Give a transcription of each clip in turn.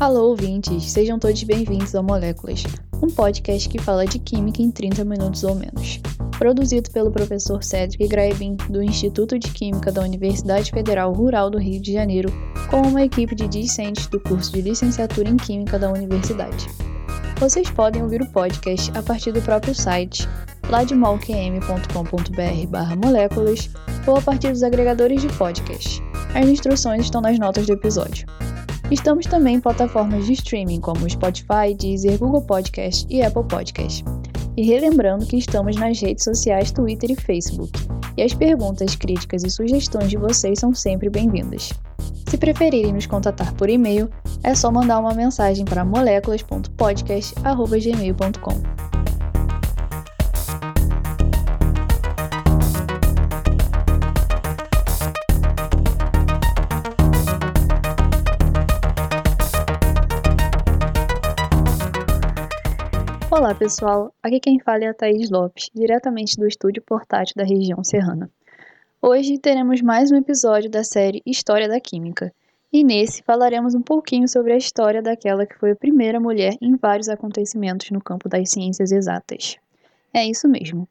Alô, ouvintes! Sejam todos bem-vindos ao Moléculas, um podcast que fala de química em 30 minutos ou menos. Produzido pelo professor Cedric Graebin, do Instituto de Química da Universidade Federal Rural do Rio de Janeiro, com uma equipe de discentes do curso de licenciatura em Química da universidade. Vocês podem ouvir o podcast a partir do próprio site ladmolqm.com.br moléculas ou a partir dos agregadores de podcast. As instruções estão nas notas do episódio. Estamos também em plataformas de streaming como Spotify, Deezer, Google Podcast e Apple Podcast. E relembrando que estamos nas redes sociais Twitter e Facebook, e as perguntas, críticas e sugestões de vocês são sempre bem-vindas. Se preferirem nos contatar por e-mail, é só mandar uma mensagem para moléculas.podcast.gmail.com. Olá pessoal, aqui quem fala é a Thaís Lopes, diretamente do estúdio portátil da região serrana. Hoje teremos mais um episódio da série História da Química, e nesse falaremos um pouquinho sobre a história daquela que foi a primeira mulher em vários acontecimentos no campo das ciências exatas. É isso mesmo.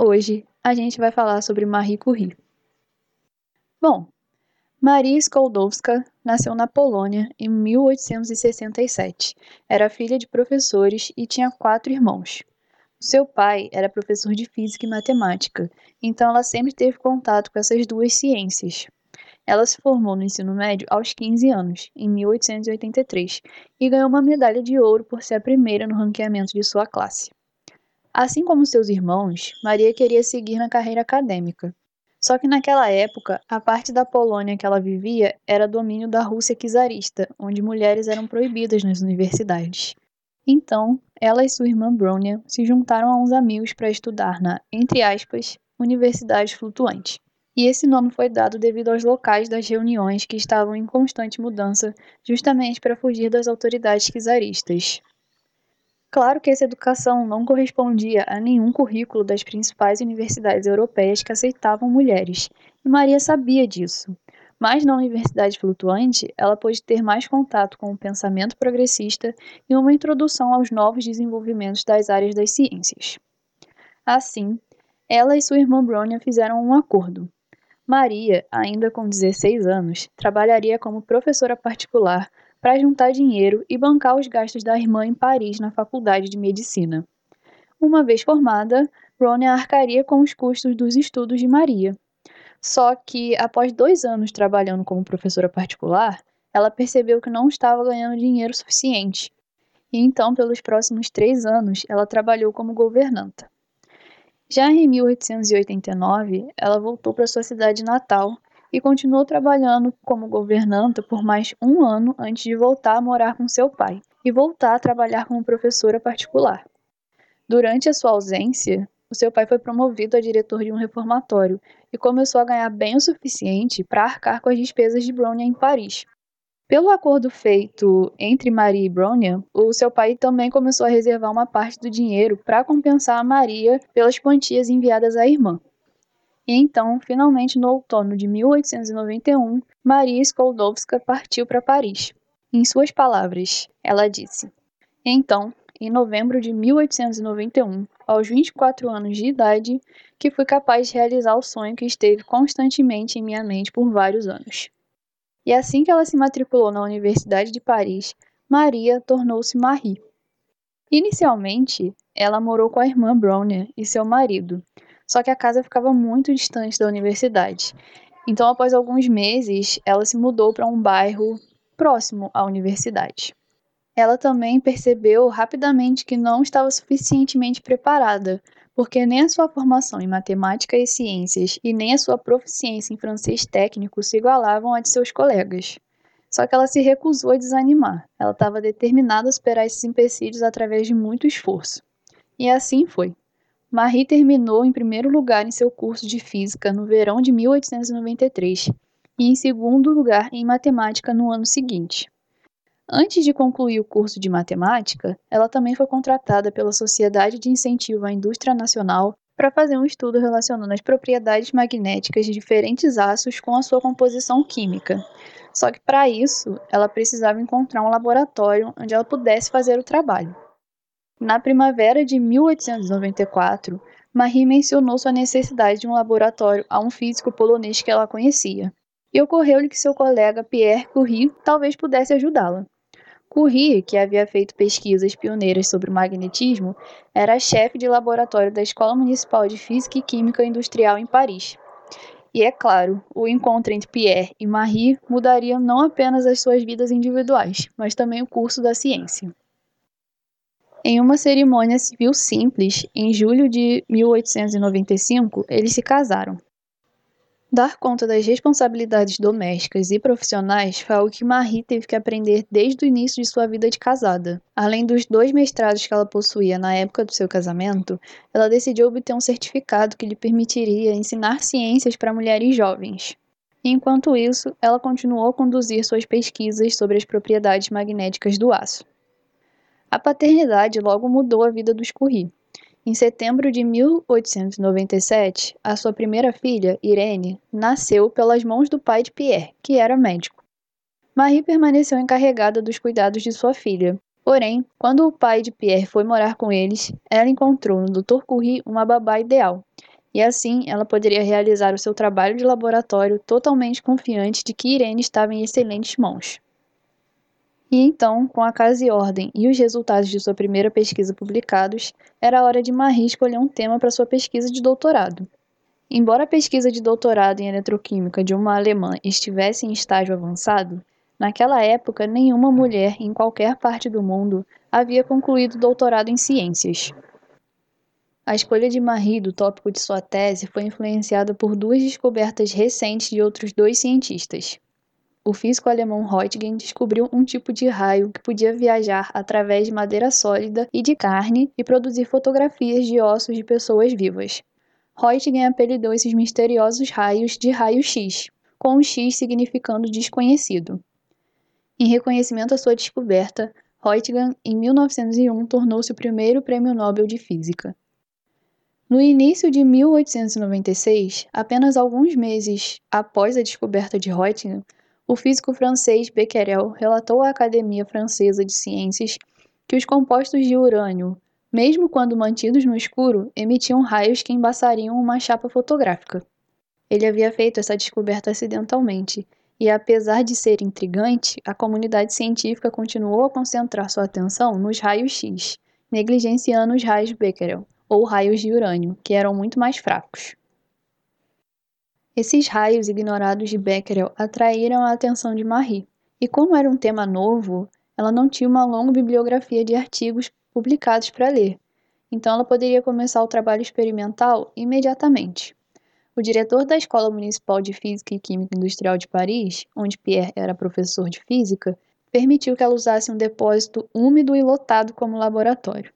Hoje a gente vai falar sobre Marie Curie. Bom, Maria Sklodowska nasceu na Polônia em 1867. Era filha de professores e tinha quatro irmãos. Seu pai era professor de física e matemática, então ela sempre teve contato com essas duas ciências. Ela se formou no ensino médio aos 15 anos, em 1883, e ganhou uma medalha de ouro por ser a primeira no ranqueamento de sua classe. Assim como seus irmãos, Maria queria seguir na carreira acadêmica. Só que naquela época, a parte da Polônia que ela vivia era domínio da Rússia czarista, onde mulheres eram proibidas nas universidades. Então, ela e sua irmã Bronia se juntaram a uns amigos para estudar na, entre aspas, Universidade Flutuante. E esse nome foi dado devido aos locais das reuniões que estavam em constante mudança, justamente para fugir das autoridades czaristas. Claro que essa educação não correspondia a nenhum currículo das principais universidades europeias que aceitavam mulheres, e Maria sabia disso. Mas na Universidade Flutuante, ela pôde ter mais contato com o pensamento progressista e uma introdução aos novos desenvolvimentos das áreas das ciências. Assim, ela e sua irmã Bronia fizeram um acordo. Maria, ainda com 16 anos, trabalharia como professora particular para juntar dinheiro e bancar os gastos da irmã em Paris na faculdade de medicina. Uma vez formada, Ronia arcaria com os custos dos estudos de Maria. Só que, após dois anos trabalhando como professora particular, ela percebeu que não estava ganhando dinheiro suficiente. E então, pelos próximos três anos, ela trabalhou como governanta. Já em 1889, ela voltou para sua cidade natal e continuou trabalhando como governanta por mais um ano antes de voltar a morar com seu pai e voltar a trabalhar como professora particular. Durante a sua ausência, o seu pai foi promovido a diretor de um reformatório e começou a ganhar bem o suficiente para arcar com as despesas de Bronia em Paris. Pelo acordo feito entre Maria e Bronia, o seu pai também começou a reservar uma parte do dinheiro para compensar a Maria pelas quantias enviadas à irmã. E então, finalmente no outono de 1891, Maria Sklodowska partiu para Paris. Em suas palavras, ela disse: Então, em novembro de 1891, aos 24 anos de idade, que fui capaz de realizar o sonho que esteve constantemente em minha mente por vários anos. E assim que ela se matriculou na Universidade de Paris, Maria tornou-se Marie. Inicialmente, ela morou com a irmã Brownie e seu marido, só que a casa ficava muito distante da universidade. Então, após alguns meses, ela se mudou para um bairro próximo à universidade. Ela também percebeu rapidamente que não estava suficientemente preparada, porque nem a sua formação em matemática e ciências e nem a sua proficiência em francês técnico se igualavam à de seus colegas. Só que ela se recusou a desanimar. Ela estava determinada a superar esses empecilhos através de muito esforço. E assim foi. Marie terminou em primeiro lugar em seu curso de física no verão de 1893 e em segundo lugar em matemática no ano seguinte. Antes de concluir o curso de matemática, ela também foi contratada pela Sociedade de Incentivo à Indústria Nacional para fazer um estudo relacionando as propriedades magnéticas de diferentes aços com a sua composição química. Só que para isso, ela precisava encontrar um laboratório onde ela pudesse fazer o trabalho. Na primavera de 1894, Marie mencionou sua necessidade de um laboratório a um físico polonês que ela conhecia, e ocorreu-lhe que seu colega Pierre Curie talvez pudesse ajudá-la. Curie, que havia feito pesquisas pioneiras sobre o magnetismo, era chefe de laboratório da Escola Municipal de Física e Química Industrial em Paris. E é claro, o encontro entre Pierre e Marie mudaria não apenas as suas vidas individuais, mas também o curso da ciência. Em uma cerimônia civil simples, em julho de 1895, eles se casaram. Dar conta das responsabilidades domésticas e profissionais foi algo que Marie teve que aprender desde o início de sua vida de casada. Além dos dois mestrados que ela possuía na época do seu casamento, ela decidiu obter um certificado que lhe permitiria ensinar ciências para mulheres jovens. Enquanto isso, ela continuou a conduzir suas pesquisas sobre as propriedades magnéticas do aço. A paternidade logo mudou a vida dos Curie. Em setembro de 1897, a sua primeira filha, Irene, nasceu pelas mãos do pai de Pierre, que era médico. Marie permaneceu encarregada dos cuidados de sua filha. Porém, quando o pai de Pierre foi morar com eles, ela encontrou no Dr. Curie uma babá ideal, e assim ela poderia realizar o seu trabalho de laboratório totalmente confiante de que Irene estava em excelentes mãos. E então, com a casa e ordem e os resultados de sua primeira pesquisa publicados, era hora de Marie escolher um tema para sua pesquisa de doutorado. Embora a pesquisa de doutorado em eletroquímica de uma alemã estivesse em estágio avançado, naquela época nenhuma mulher em qualquer parte do mundo havia concluído doutorado em ciências. A escolha de Marie do tópico de sua tese foi influenciada por duas descobertas recentes de outros dois cientistas, o físico alemão Röntgen descobriu um tipo de raio que podia viajar através de madeira sólida e de carne e produzir fotografias de ossos de pessoas vivas. Röntgen apelidou esses misteriosos raios de raio-x, com o X significando desconhecido. Em reconhecimento à sua descoberta, Röntgen, em 1901, tornou-se o primeiro prêmio Nobel de Física. No início de 1896, apenas alguns meses após a descoberta de Röntgen, o físico francês Becquerel relatou à Academia Francesa de Ciências que os compostos de urânio, mesmo quando mantidos no escuro, emitiam raios que embaçariam uma chapa fotográfica. Ele havia feito essa descoberta acidentalmente, e apesar de ser intrigante, a comunidade científica continuou a concentrar sua atenção nos raios X, negligenciando os raios Becquerel, ou raios de urânio, que eram muito mais fracos. Esses raios ignorados de Becquerel atraíram a atenção de Marie, e como era um tema novo, ela não tinha uma longa bibliografia de artigos publicados para ler, então ela poderia começar o trabalho experimental imediatamente. O diretor da Escola Municipal de Física e Química Industrial de Paris, onde Pierre era professor de física, permitiu que ela usasse um depósito úmido e lotado como laboratório.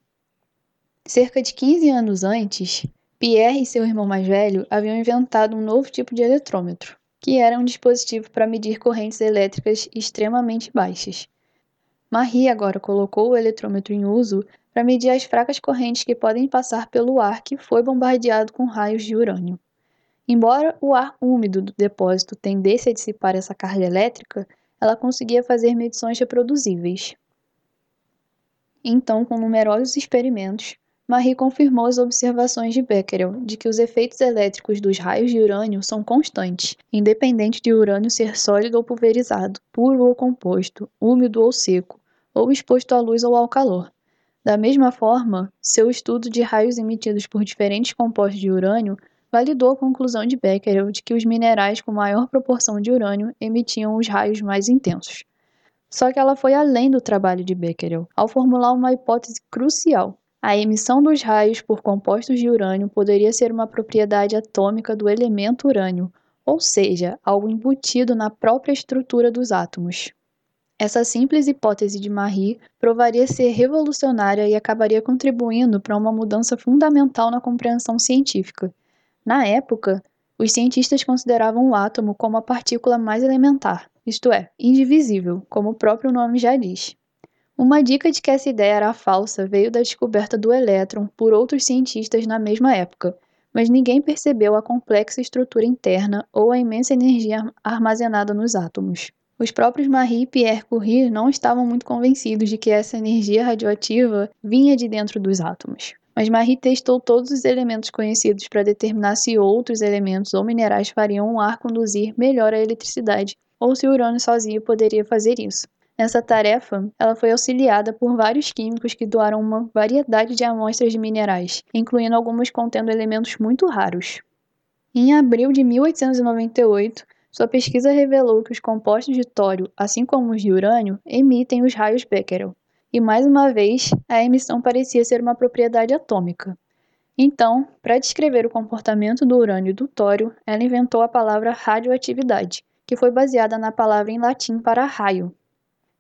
Cerca de 15 anos antes, Pierre e seu irmão mais velho haviam inventado um novo tipo de eletrômetro, que era um dispositivo para medir correntes elétricas extremamente baixas. Marie agora colocou o eletrômetro em uso para medir as fracas correntes que podem passar pelo ar que foi bombardeado com raios de urânio. Embora o ar úmido do depósito tendesse a dissipar essa carga elétrica, ela conseguia fazer medições reproduzíveis. Então, com numerosos experimentos, Marie confirmou as observações de Becquerel de que os efeitos elétricos dos raios de urânio são constantes, independente de urânio ser sólido ou pulverizado, puro ou composto, úmido ou seco, ou exposto à luz ou ao calor. Da mesma forma, seu estudo de raios emitidos por diferentes compostos de urânio validou a conclusão de Becquerel de que os minerais com maior proporção de urânio emitiam os raios mais intensos. Só que ela foi além do trabalho de Becquerel, ao formular uma hipótese crucial, a emissão dos raios por compostos de urânio poderia ser uma propriedade atômica do elemento urânio, ou seja, algo embutido na própria estrutura dos átomos. Essa simples hipótese de Marie provaria ser revolucionária e acabaria contribuindo para uma mudança fundamental na compreensão científica. Na época, os cientistas consideravam o átomo como a partícula mais elementar, isto é, indivisível, como o próprio nome já diz. Uma dica de que essa ideia era falsa veio da descoberta do elétron por outros cientistas na mesma época, mas ninguém percebeu a complexa estrutura interna ou a imensa energia armazenada nos átomos. Os próprios Marie e Pierre Curie não estavam muito convencidos de que essa energia radioativa vinha de dentro dos átomos. Mas Marie testou todos os elementos conhecidos para determinar se outros elementos ou minerais fariam o ar conduzir melhor a eletricidade, ou se o urânio sozinho poderia fazer isso. Nessa tarefa, ela foi auxiliada por vários químicos que doaram uma variedade de amostras de minerais, incluindo algumas contendo elementos muito raros. Em abril de 1898, sua pesquisa revelou que os compostos de tório, assim como os de urânio, emitem os raios Becquerel. E mais uma vez, a emissão parecia ser uma propriedade atômica. Então, para descrever o comportamento do urânio e do tório, ela inventou a palavra radioatividade, que foi baseada na palavra em latim para raio,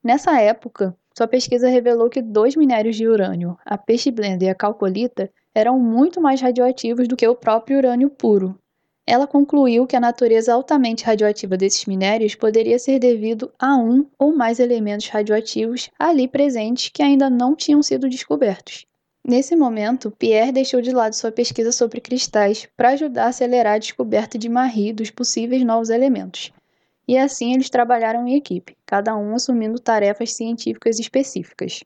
Nessa época, sua pesquisa revelou que dois minérios de urânio, a peixe-blenda e a calcolita, eram muito mais radioativos do que o próprio urânio puro. Ela concluiu que a natureza altamente radioativa desses minérios poderia ser devido a um ou mais elementos radioativos ali presentes que ainda não tinham sido descobertos. Nesse momento, Pierre deixou de lado sua pesquisa sobre cristais para ajudar a acelerar a descoberta de Marie dos possíveis novos elementos, e assim eles trabalharam em equipe, cada um assumindo tarefas científicas específicas.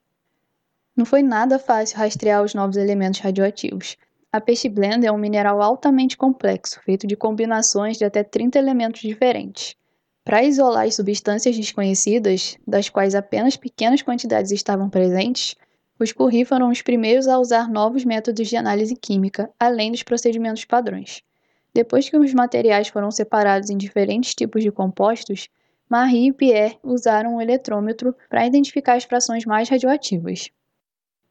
Não foi nada fácil rastrear os novos elementos radioativos. A peixe blenda é um mineral altamente complexo, feito de combinações de até 30 elementos diferentes. Para isolar as substâncias desconhecidas, das quais apenas pequenas quantidades estavam presentes, os Curie foram os primeiros a usar novos métodos de análise química, além dos procedimentos padrões. Depois que os materiais foram separados em diferentes tipos de compostos, Marie e Pierre usaram um eletrômetro para identificar as frações mais radioativas.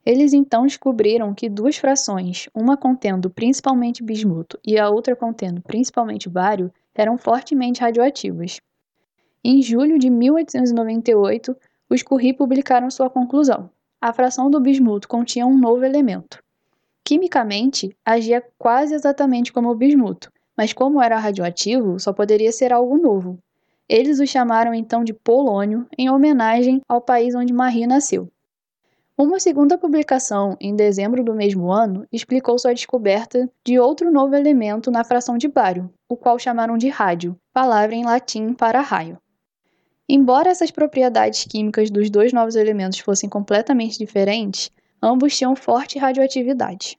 Eles então descobriram que duas frações, uma contendo principalmente bismuto e a outra contendo principalmente bário, eram fortemente radioativas. Em julho de 1898, os Curie publicaram sua conclusão. A fração do bismuto continha um novo elemento, Quimicamente, agia quase exatamente como o bismuto, mas como era radioativo, só poderia ser algo novo. Eles o chamaram então de polônio, em homenagem ao país onde Marie nasceu. Uma segunda publicação, em dezembro do mesmo ano, explicou sua descoberta de outro novo elemento na fração de bário, o qual chamaram de rádio, palavra em latim para raio. Embora essas propriedades químicas dos dois novos elementos fossem completamente diferentes, ambos tinham forte radioatividade.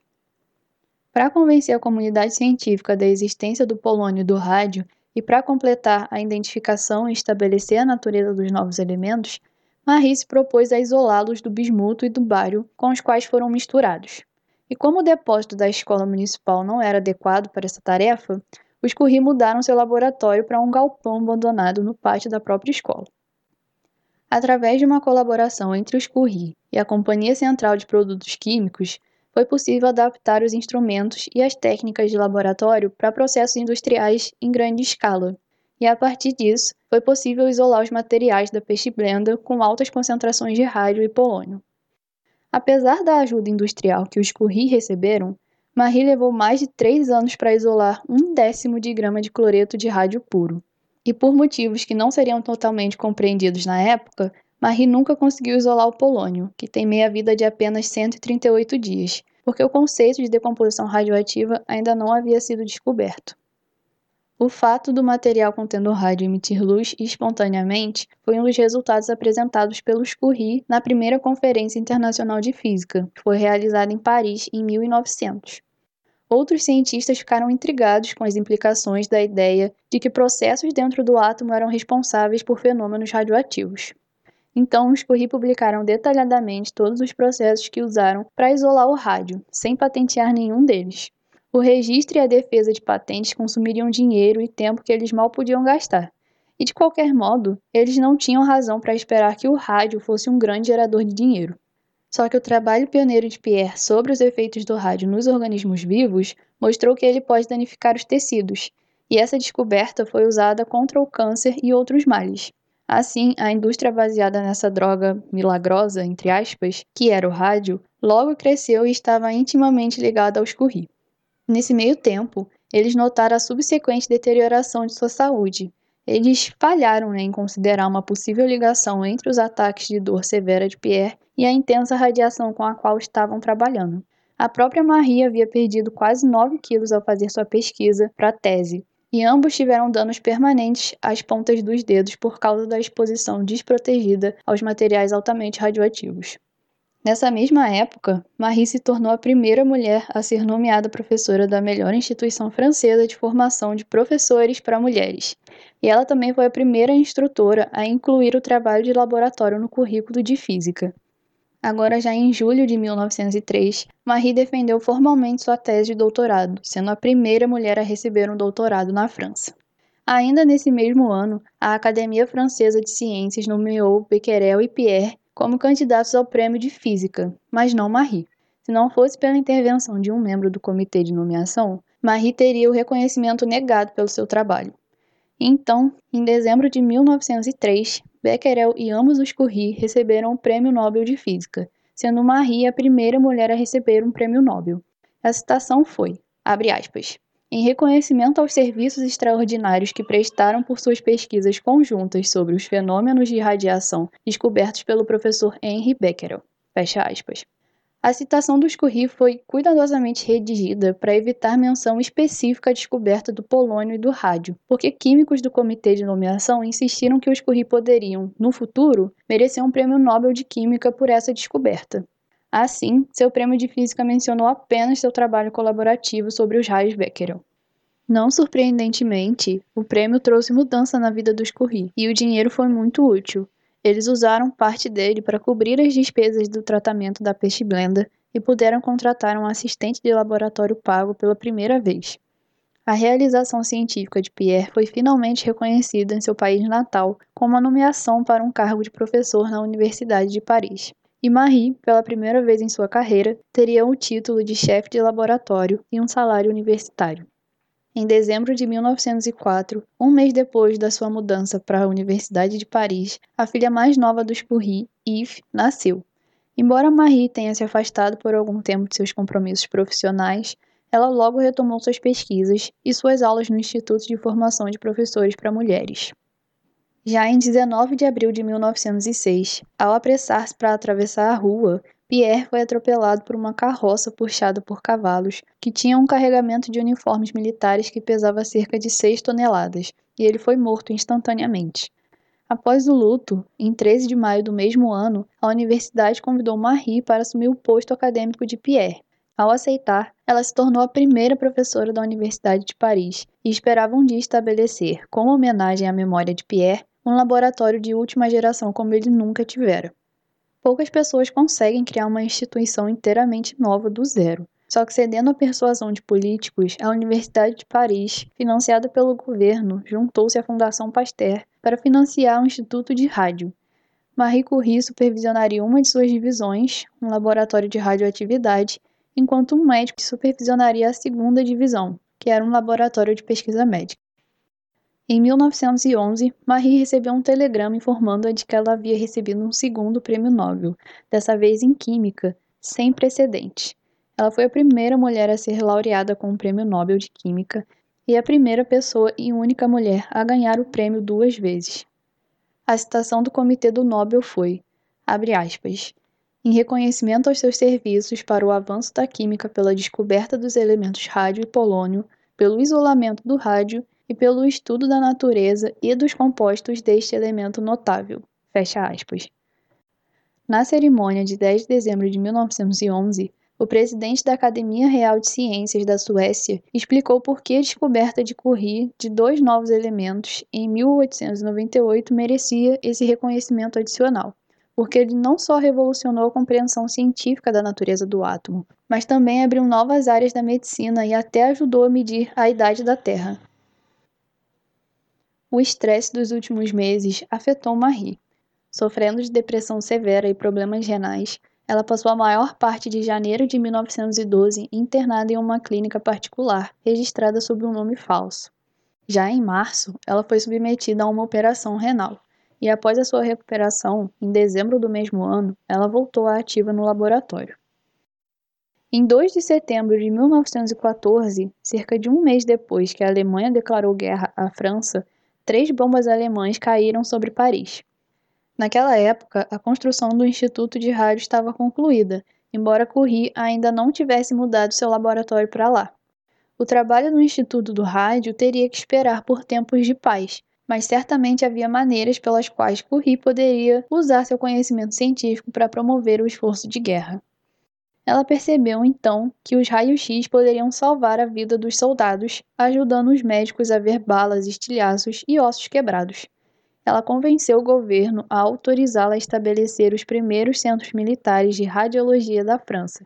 Para convencer a comunidade científica da existência do polônio e do rádio, e para completar a identificação e estabelecer a natureza dos novos elementos, Marie se propôs a isolá-los do bismuto e do bário com os quais foram misturados. E como o depósito da escola municipal não era adequado para essa tarefa, os Curie mudaram seu laboratório para um galpão abandonado no pátio da própria escola. Através de uma colaboração entre os Curie e a Companhia Central de Produtos Químicos, foi possível adaptar os instrumentos e as técnicas de laboratório para processos industriais em grande escala. E a partir disso, foi possível isolar os materiais da peixe blenda com altas concentrações de rádio e polônio. Apesar da ajuda industrial que os Curie receberam, Marie levou mais de três anos para isolar um décimo de grama de cloreto de rádio puro. E por motivos que não seriam totalmente compreendidos na época, Marie nunca conseguiu isolar o polônio, que tem meia-vida de apenas 138 dias, porque o conceito de decomposição radioativa ainda não havia sido descoberto. O fato do material contendo rádio emitir luz espontaneamente foi um dos resultados apresentados pelos Curie na primeira Conferência Internacional de Física, que foi realizada em Paris em 1900. Outros cientistas ficaram intrigados com as implicações da ideia de que processos dentro do átomo eram responsáveis por fenômenos radioativos. Então, os Curie publicaram detalhadamente todos os processos que usaram para isolar o rádio, sem patentear nenhum deles. O registro e a defesa de patentes consumiriam dinheiro e tempo que eles mal podiam gastar. E de qualquer modo, eles não tinham razão para esperar que o rádio fosse um grande gerador de dinheiro. Só que o trabalho pioneiro de Pierre sobre os efeitos do rádio nos organismos vivos mostrou que ele pode danificar os tecidos, e essa descoberta foi usada contra o câncer e outros males. Assim, a indústria baseada nessa droga milagrosa, entre aspas, que era o rádio, logo cresceu e estava intimamente ligada aos Curie. Nesse meio tempo, eles notaram a subsequente deterioração de sua saúde. Eles falharam em considerar uma possível ligação entre os ataques de dor severa de Pierre e a intensa radiação com a qual estavam trabalhando. A própria Marie havia perdido quase 9 quilos ao fazer sua pesquisa para a tese, e ambos tiveram danos permanentes às pontas dos dedos por causa da exposição desprotegida aos materiais altamente radioativos. Nessa mesma época, Marie se tornou a primeira mulher a ser nomeada professora da melhor instituição francesa de formação de professores para mulheres, e ela também foi a primeira instrutora a incluir o trabalho de laboratório no currículo de física. Agora, já em julho de 1903, Marie defendeu formalmente sua tese de doutorado, sendo a primeira mulher a receber um doutorado na França. Ainda nesse mesmo ano, a Academia Francesa de Ciências nomeou Becquerel e Pierre como candidatos ao prêmio de Física, mas não Marie. Se não fosse pela intervenção de um membro do comitê de nomeação, Marie teria o reconhecimento negado pelo seu trabalho. Então, em dezembro de 1903, Becquerel e ambos os Curie receberam o Prêmio Nobel de Física, sendo Marie a primeira mulher a receber um prêmio Nobel. A citação foi, abre aspas, em reconhecimento aos serviços extraordinários que prestaram por suas pesquisas conjuntas sobre os fenômenos de radiação descobertos pelo professor Henry Becquerel. Fecha aspas. A citação dos Curie foi cuidadosamente redigida para evitar menção específica à descoberta do polônio e do rádio, porque químicos do comitê de nomeação insistiram que os Curie poderiam, no futuro, merecer um prêmio Nobel de Química por essa descoberta. Assim, seu prêmio de física mencionou apenas seu trabalho colaborativo sobre os raios Becquerel. Não surpreendentemente, o prêmio trouxe mudança na vida dos Curie, e o dinheiro foi muito útil. Eles usaram parte dele para cobrir as despesas do tratamento da peixe blenda e puderam contratar um assistente de laboratório pago pela primeira vez. A realização científica de Pierre foi finalmente reconhecida em seu país natal com uma nomeação para um cargo de professor na Universidade de Paris. E Marie, pela primeira vez em sua carreira, teria o título de chefe de laboratório e um salário universitário. Em dezembro de 1904, um mês depois da sua mudança para a Universidade de Paris, a filha mais nova dos Curie, Yves, nasceu. Embora Marie tenha se afastado por algum tempo de seus compromissos profissionais, ela logo retomou suas pesquisas e suas aulas no Instituto de Formação de Professores para Mulheres. Já em 19 de abril de 1906, ao apressar-se para atravessar a rua, Pierre foi atropelado por uma carroça puxada por cavalos, que tinha um carregamento de uniformes militares que pesava cerca de 6 toneladas, e ele foi morto instantaneamente. Após o luto, em 13 de maio do mesmo ano, a universidade convidou Marie para assumir o posto acadêmico de Pierre. Ao aceitar, ela se tornou a primeira professora da Universidade de Paris e esperava um dia estabelecer, como homenagem à memória de Pierre, um laboratório de última geração como ele nunca tivera. Poucas pessoas conseguem criar uma instituição inteiramente nova do zero. Só que cedendo à persuasão de políticos, a Universidade de Paris, financiada pelo governo, juntou-se à Fundação Pasteur para financiar um instituto de rádio. Marie Curie supervisionaria uma de suas divisões, um laboratório de radioatividade, enquanto um médico supervisionaria a segunda divisão, que era um laboratório de pesquisa médica. Em 1911, Marie recebeu um telegrama informando-a de que ela havia recebido um segundo prêmio Nobel, dessa vez em Química, sem precedente. Ela foi a primeira mulher a ser laureada com o Prêmio Nobel de Química e a primeira pessoa e única mulher a ganhar o prêmio duas vezes. A citação do Comitê do Nobel foi, abre aspas, em reconhecimento aos seus serviços para o avanço da química pela descoberta dos elementos rádio e polônio, pelo isolamento do rádio e pelo estudo da natureza e dos compostos deste elemento notável. Fecha aspas. Na cerimônia de 10 de dezembro de 1911, o presidente da Academia Real de Ciências da Suécia explicou por que a descoberta de Curie de dois novos elementos em 1898 merecia esse reconhecimento adicional, porque ele não só revolucionou a compreensão científica da natureza do átomo, mas também abriu novas áreas da medicina e até ajudou a medir a idade da Terra. O estresse dos últimos meses afetou Marie. Sofrendo de depressão severa e problemas renais, ela passou a maior parte de janeiro de 1912 internada em uma clínica particular, registrada sob um nome falso. Já em março, ela foi submetida a uma operação renal, e após a sua recuperação, em dezembro do mesmo ano, ela voltou à ativa no laboratório. Em 2 de setembro de 1914, cerca de um mês depois que a Alemanha declarou guerra à França, três bombas alemãs caíram sobre Paris. Naquela época, a construção do Instituto de Rádio estava concluída embora Curie ainda não tivesse mudado seu laboratório para lá. O trabalho no Instituto do Rádio teria que esperar por tempos de paz, mas certamente havia maneiras pelas quais Curie poderia usar seu conhecimento científico para promover o esforço de guerra. Ela percebeu então que os raios-x poderiam salvar a vida dos soldados, ajudando os médicos a ver balas, estilhaços e ossos quebrados. Ela convenceu o governo a autorizá-la a estabelecer os primeiros centros militares de radiologia da França.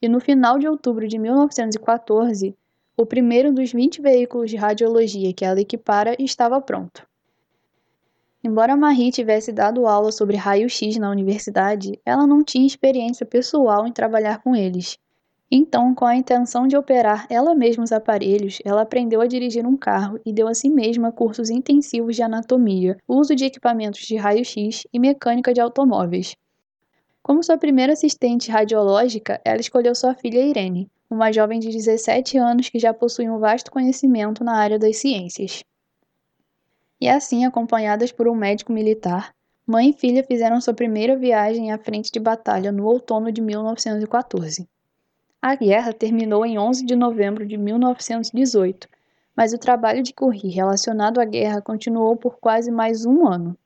E no final de outubro de 1914, o primeiro dos 20 veículos de radiologia que ela equipara estava pronto. Embora Marie tivesse dado aula sobre raio-x na universidade, ela não tinha experiência pessoal em trabalhar com eles. Então, com a intenção de operar ela mesma os aparelhos, ela aprendeu a dirigir um carro e deu a si mesma cursos intensivos de anatomia, uso de equipamentos de raio-x e mecânica de automóveis. Como sua primeira assistente radiológica, ela escolheu sua filha Irene, uma jovem de 17 anos que já possuía um vasto conhecimento na área das ciências e assim, acompanhadas por um médico militar, mãe e filha fizeram sua primeira viagem à frente de batalha no outono de 1914. A guerra terminou em 11 de novembro de 1918, mas o trabalho de Curie relacionado à guerra continuou por quase mais um ano.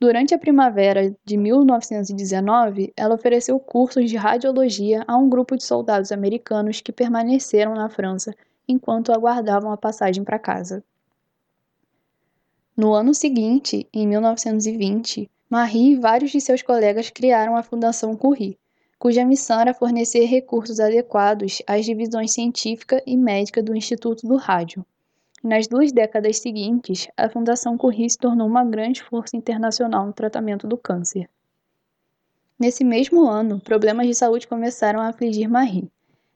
Durante a primavera de 1919, ela ofereceu cursos de radiologia a um grupo de soldados americanos que permaneceram na França enquanto aguardavam a passagem para casa. No ano seguinte, em 1920, Marie e vários de seus colegas criaram a Fundação Curie, cuja missão era fornecer recursos adequados às divisões científica e médica do Instituto do Rádio. nas duas décadas seguintes, a Fundação Curie se tornou uma grande força internacional no tratamento do câncer. Nesse mesmo ano, problemas de saúde começaram a afligir Marie.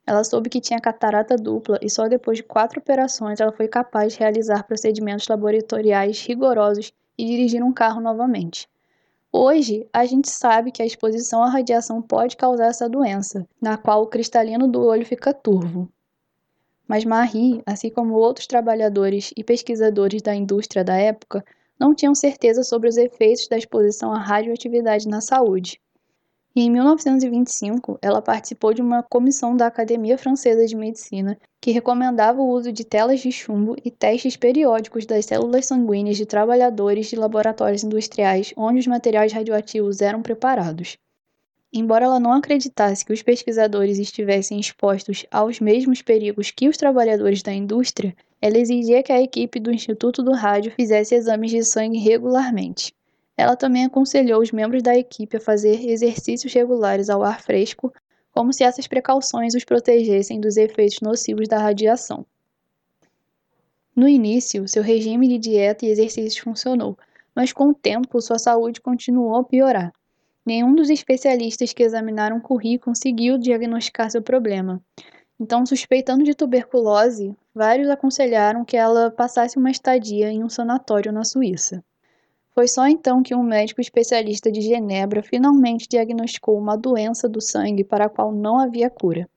Ela soube que tinha catarata dupla e só depois de quatro operações ela foi capaz de realizar procedimentos laboratoriais rigorosos e dirigir um carro novamente. Hoje, a gente sabe que a exposição à radiação pode causar essa doença, na qual o cristalino do olho fica turvo. Mas Marie, assim como outros trabalhadores e pesquisadores da indústria da época, não tinham certeza sobre os efeitos da exposição à radioatividade na saúde. E em 1925, ela participou de uma comissão da Academia Francesa de Medicina que recomendava o uso de telas de chumbo e testes periódicos das células sanguíneas de trabalhadores de laboratórios industriais onde os materiais radioativos eram preparados. Embora ela não acreditasse que os pesquisadores estivessem expostos aos mesmos perigos que os trabalhadores da indústria, ela exigia que a equipe do Instituto do Rádio fizesse exames de sangue regularmente. Ela também aconselhou os membros da equipe a fazer exercícios regulares ao ar fresco, como se essas precauções os protegessem dos efeitos nocivos da radiação. No início, seu regime de dieta e exercícios funcionou, mas com o tempo sua saúde continuou a piorar. Nenhum dos especialistas que examinaram Curie conseguiu diagnosticar seu problema. Então, suspeitando de tuberculose, vários aconselharam que ela passasse uma estadia em um sanatório na Suíça. Foi só então que um médico especialista de Genebra finalmente diagnosticou uma doença do sangue para a qual não havia cura.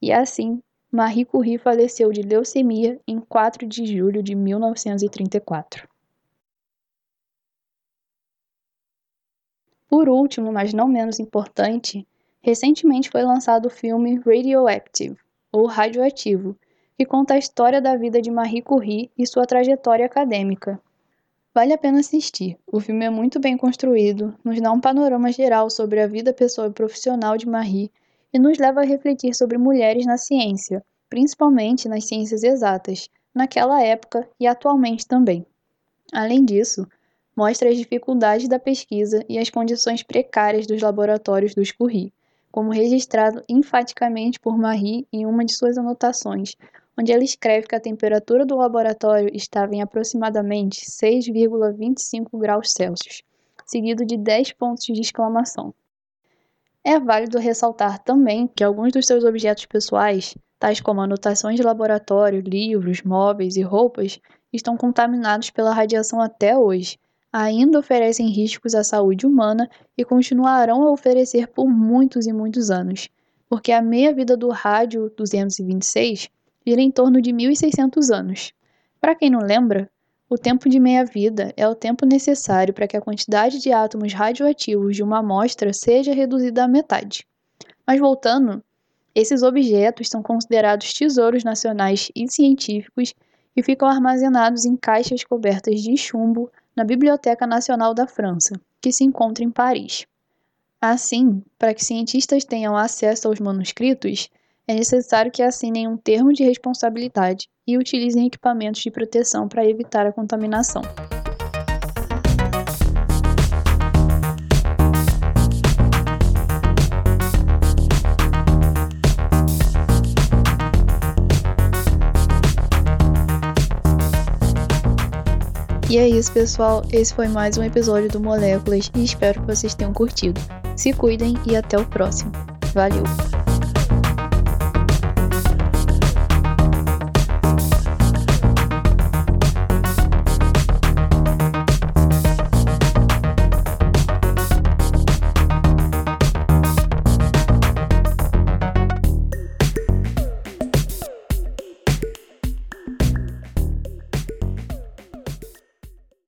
E assim, Marie Curie faleceu de leucemia em 4 de julho de 1934. Por último, mas não menos importante, recentemente foi lançado o filme Radioactive, ou Radioativo, que conta a história da vida de Marie Curie e sua trajetória acadêmica, Vale a pena assistir. O filme é muito bem construído, nos dá um panorama geral sobre a vida pessoal e profissional de Marie e nos leva a refletir sobre mulheres na ciência, principalmente nas ciências exatas, naquela época e atualmente também. Além disso, mostra as dificuldades da pesquisa e as condições precárias dos laboratórios dos Curie, como registrado enfaticamente por Marie em uma de suas anotações, onde ela escreve que a temperatura do laboratório estava em aproximadamente 6,25 graus Celsius, seguido de 10 pontos de exclamação. É válido ressaltar também que alguns dos seus objetos pessoais, tais como anotações de laboratório, livros, móveis e roupas, estão contaminados pela radiação até hoje, ainda oferecem riscos à saúde humana e continuarão a oferecer por muitos e muitos anos, porque a meia-vida do rádio 226 gira em torno de 1.600 anos. Para quem não lembra, o tempo de meia-vida é o tempo necessário para que a quantidade de átomos radioativos de uma amostra seja reduzida à metade. Mas voltando, esses objetos são considerados tesouros nacionais e científicos e ficam armazenados em caixas cobertas de chumbo na Biblioteca Nacional da França, que se encontra em Paris. Assim, para que cientistas tenham acesso aos manuscritos, é necessário que assinem um termo de responsabilidade e utilizem equipamentos de proteção para evitar a contaminação. E é isso, pessoal. Esse foi mais um episódio do Moléculas e espero que vocês tenham curtido. Se cuidem e até o próximo. Valeu!